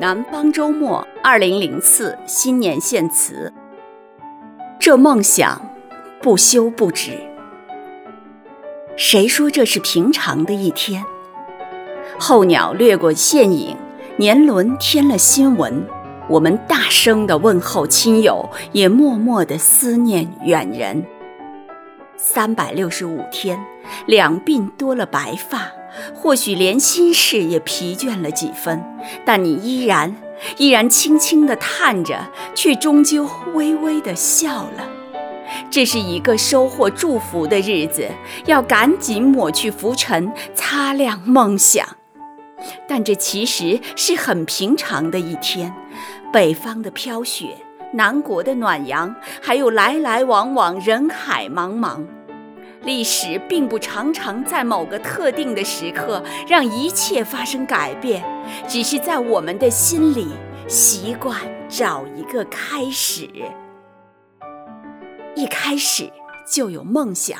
南方周末二零零四新年献词。这梦想不休不止。谁说这是平常的一天？候鸟掠过线影，年轮添了新纹。我们大声地问候亲友，也默默地思念远人。三百六十五天，两鬓多了白发。或许连心事也疲倦了几分，但你依然依然轻轻地叹着，却终究微微地笑了。这是一个收获祝福的日子，要赶紧抹去浮尘，擦亮梦想。但这其实是很平常的一天，北方的飘雪，南国的暖阳，还有来来往往人海茫茫。历史并不常常在某个特定的时刻让一切发生改变，只是在我们的心里习惯找一个开始。一开始就有梦想，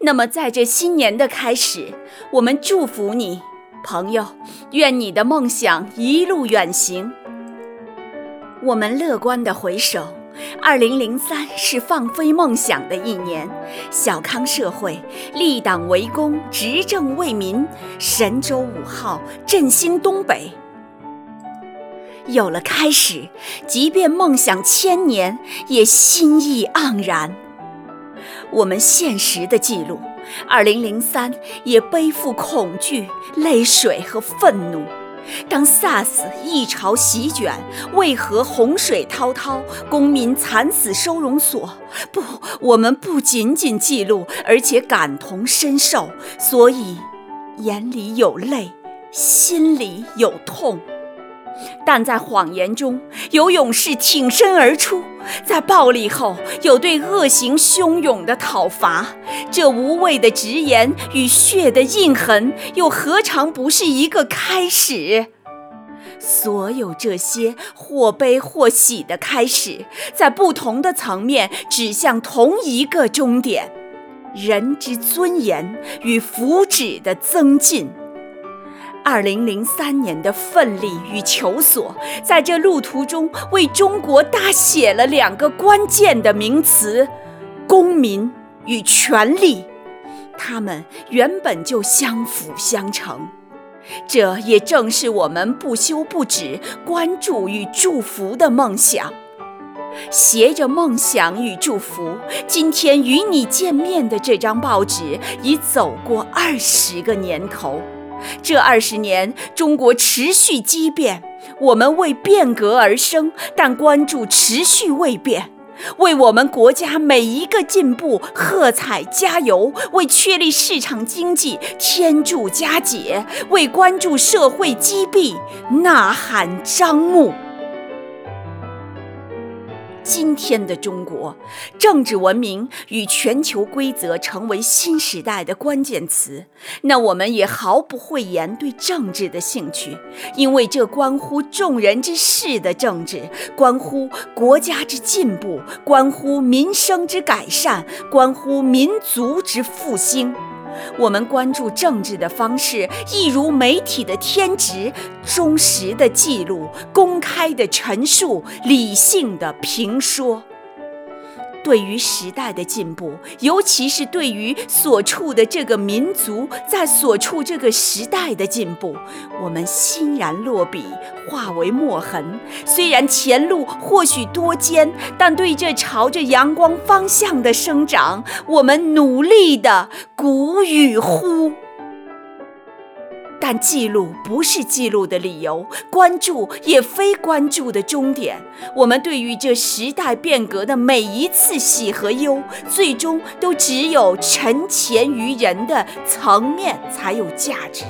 那么在这新年的开始，我们祝福你，朋友，愿你的梦想一路远行。我们乐观地回首。二零零三是放飞梦想的一年，小康社会，立党为公，执政为民，神舟五号振兴东北。有了开始，即便梦想千年，也心意盎然。我们现实的记录，二零零三也背负恐惧、泪水和愤怒。当 SARS 一潮席卷，为何洪水滔滔，公民惨死收容所？不，我们不仅仅记录，而且感同身受，所以眼里有泪，心里有痛。但在谎言中有勇士挺身而出，在暴力后有对恶行汹涌的讨伐。这无谓的直言与血的印痕，又何尝不是一个开始？所有这些或悲或喜的开始，在不同的层面指向同一个终点：人之尊严与福祉的增进。二零零三年的奋力与求索，在这路途中为中国大写了两个关键的名词：公民与权利。他们原本就相辅相成。这也正是我们不休不止关注与祝福的梦想。携着梦想与祝福，今天与你见面的这张报纸已走过二十个年头。这二十年，中国持续激变，我们为变革而生，但关注持续未变。为我们国家每一个进步喝彩加油，为确立市场经济添注加解，为关注社会积弊呐喊张目。今天的中国，政治文明与全球规则成为新时代的关键词。那我们也毫不讳言对政治的兴趣，因为这关乎众人之事的政治，关乎国家之进步，关乎民生之改善，关乎民族之复兴。我们关注政治的方式，一如媒体的天职：忠实的记录、公开的陈述、理性的评说。对于时代的进步，尤其是对于所处的这个民族在所处这个时代的进步，我们欣然落笔，化为墨痕。虽然前路或许多艰，但对这朝着阳光方向的生长，我们努力的鼓与呼。但记录不是记录的理由，关注也非关注的终点。我们对于这时代变革的每一次喜和忧，最终都只有沉潜于人的层面才有价值。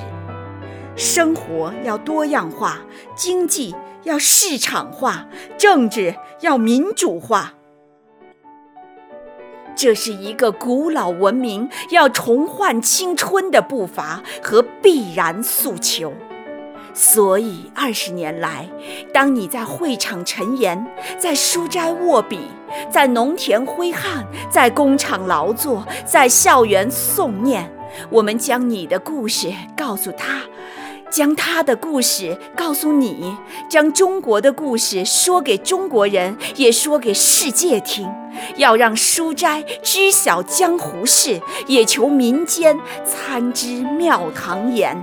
生活要多样化，经济要市场化，政治要民主化。这是一个古老文明要重焕青春的步伐和必然诉求，所以二十年来，当你在会场陈言，在书斋握笔，在农田挥汗，在工厂劳作，在校园诵念，我们将你的故事告诉他，将他的故事告诉你，将中国的故事说给中国人，也说给世界听。要让书斋知晓江湖事，也求民间参知庙堂言。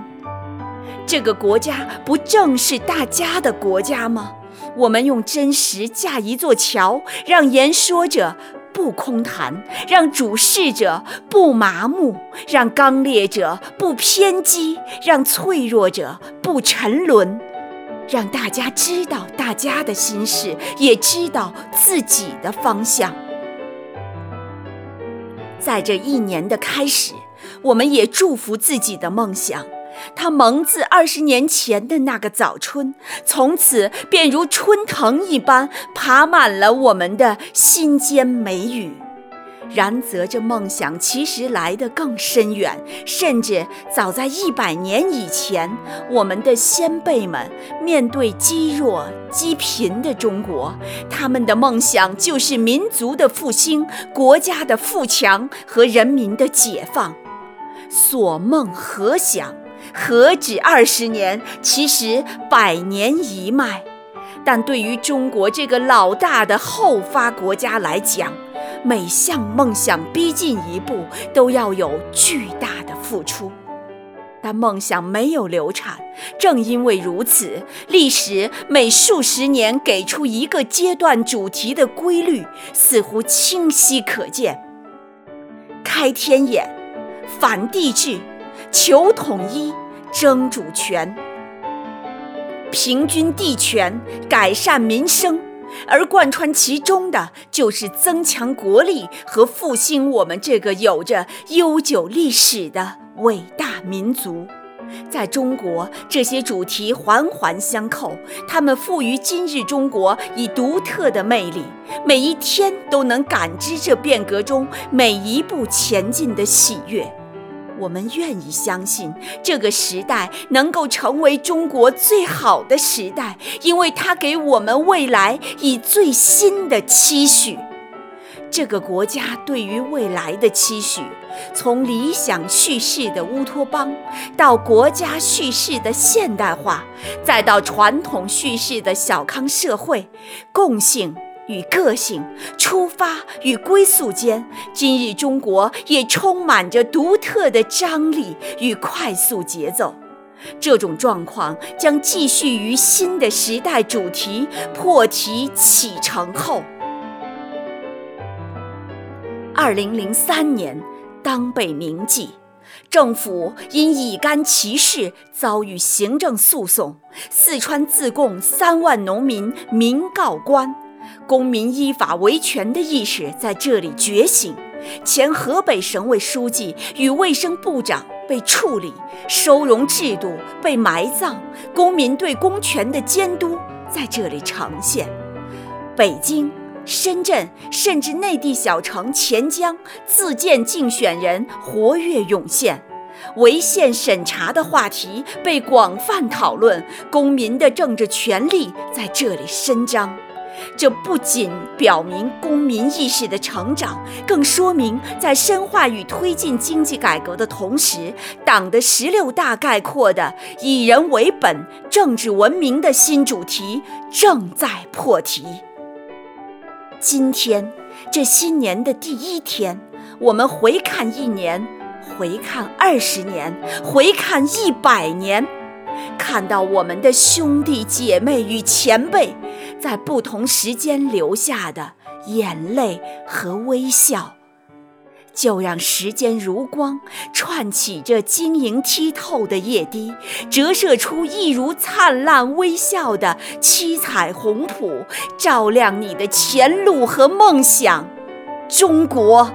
这个国家不正是大家的国家吗？我们用真实架一座桥，让言说者。不空谈，让主事者不麻木，让刚烈者不偏激，让脆弱者不沉沦，让大家知道大家的心事，也知道自己的方向。在这一年的开始，我们也祝福自己的梦想。它萌自二十年前的那个早春，从此便如春藤一般爬满了我们的心间美语。然则这梦想其实来得更深远，甚至早在一百年以前，我们的先辈们面对积弱积贫的中国，他们的梦想就是民族的复兴、国家的富强和人民的解放。所梦何想？何止二十年，其实百年一脉。但对于中国这个老大的后发国家来讲，每向梦想逼近一步，都要有巨大的付出。但梦想没有流产，正因为如此，历史每数十年给出一个阶段主题的规律，似乎清晰可见：开天眼，反帝制。求统一，争主权，平均地权，改善民生，而贯穿其中的就是增强国力和复兴我们这个有着悠久历史的伟大民族。在中国，这些主题环环相扣，它们赋予今日中国以独特的魅力，每一天都能感知这变革中每一步前进的喜悦。我们愿意相信这个时代能够成为中国最好的时代，因为它给我们未来以最新的期许。这个国家对于未来的期许，从理想叙事的乌托邦，到国家叙事的现代化，再到传统叙事的小康社会，共性。与个性出发与归宿间，今日中国也充满着独特的张力与快速节奏。这种状况将继续于新的时代主题破题启程后。二零零三年，当被铭记，政府因乙肝歧视遭遇行政诉讼，四川自贡三万农民民告官。公民依法维权的意识在这里觉醒，前河北省委书记与卫生部长被处理，收容制度被埋葬，公民对公权的监督在这里呈现。北京、深圳，甚至内地小城钱江，自荐竞选人活跃涌现，违宪审查的话题被广泛讨论，公民的政治权利在这里伸张。这不仅表明公民意识的成长，更说明在深化与推进经济改革的同时，党的十六大概括的以人为本、政治文明的新主题正在破题。今天，这新年的第一天，我们回看一年，回看二十年，回看一百年。看到我们的兄弟姐妹与前辈在不同时间留下的眼泪和微笑，就让时间如光串起这晶莹剔透的液滴，折射出一如灿烂微笑的七彩虹谱，照亮你的前路和梦想，中国。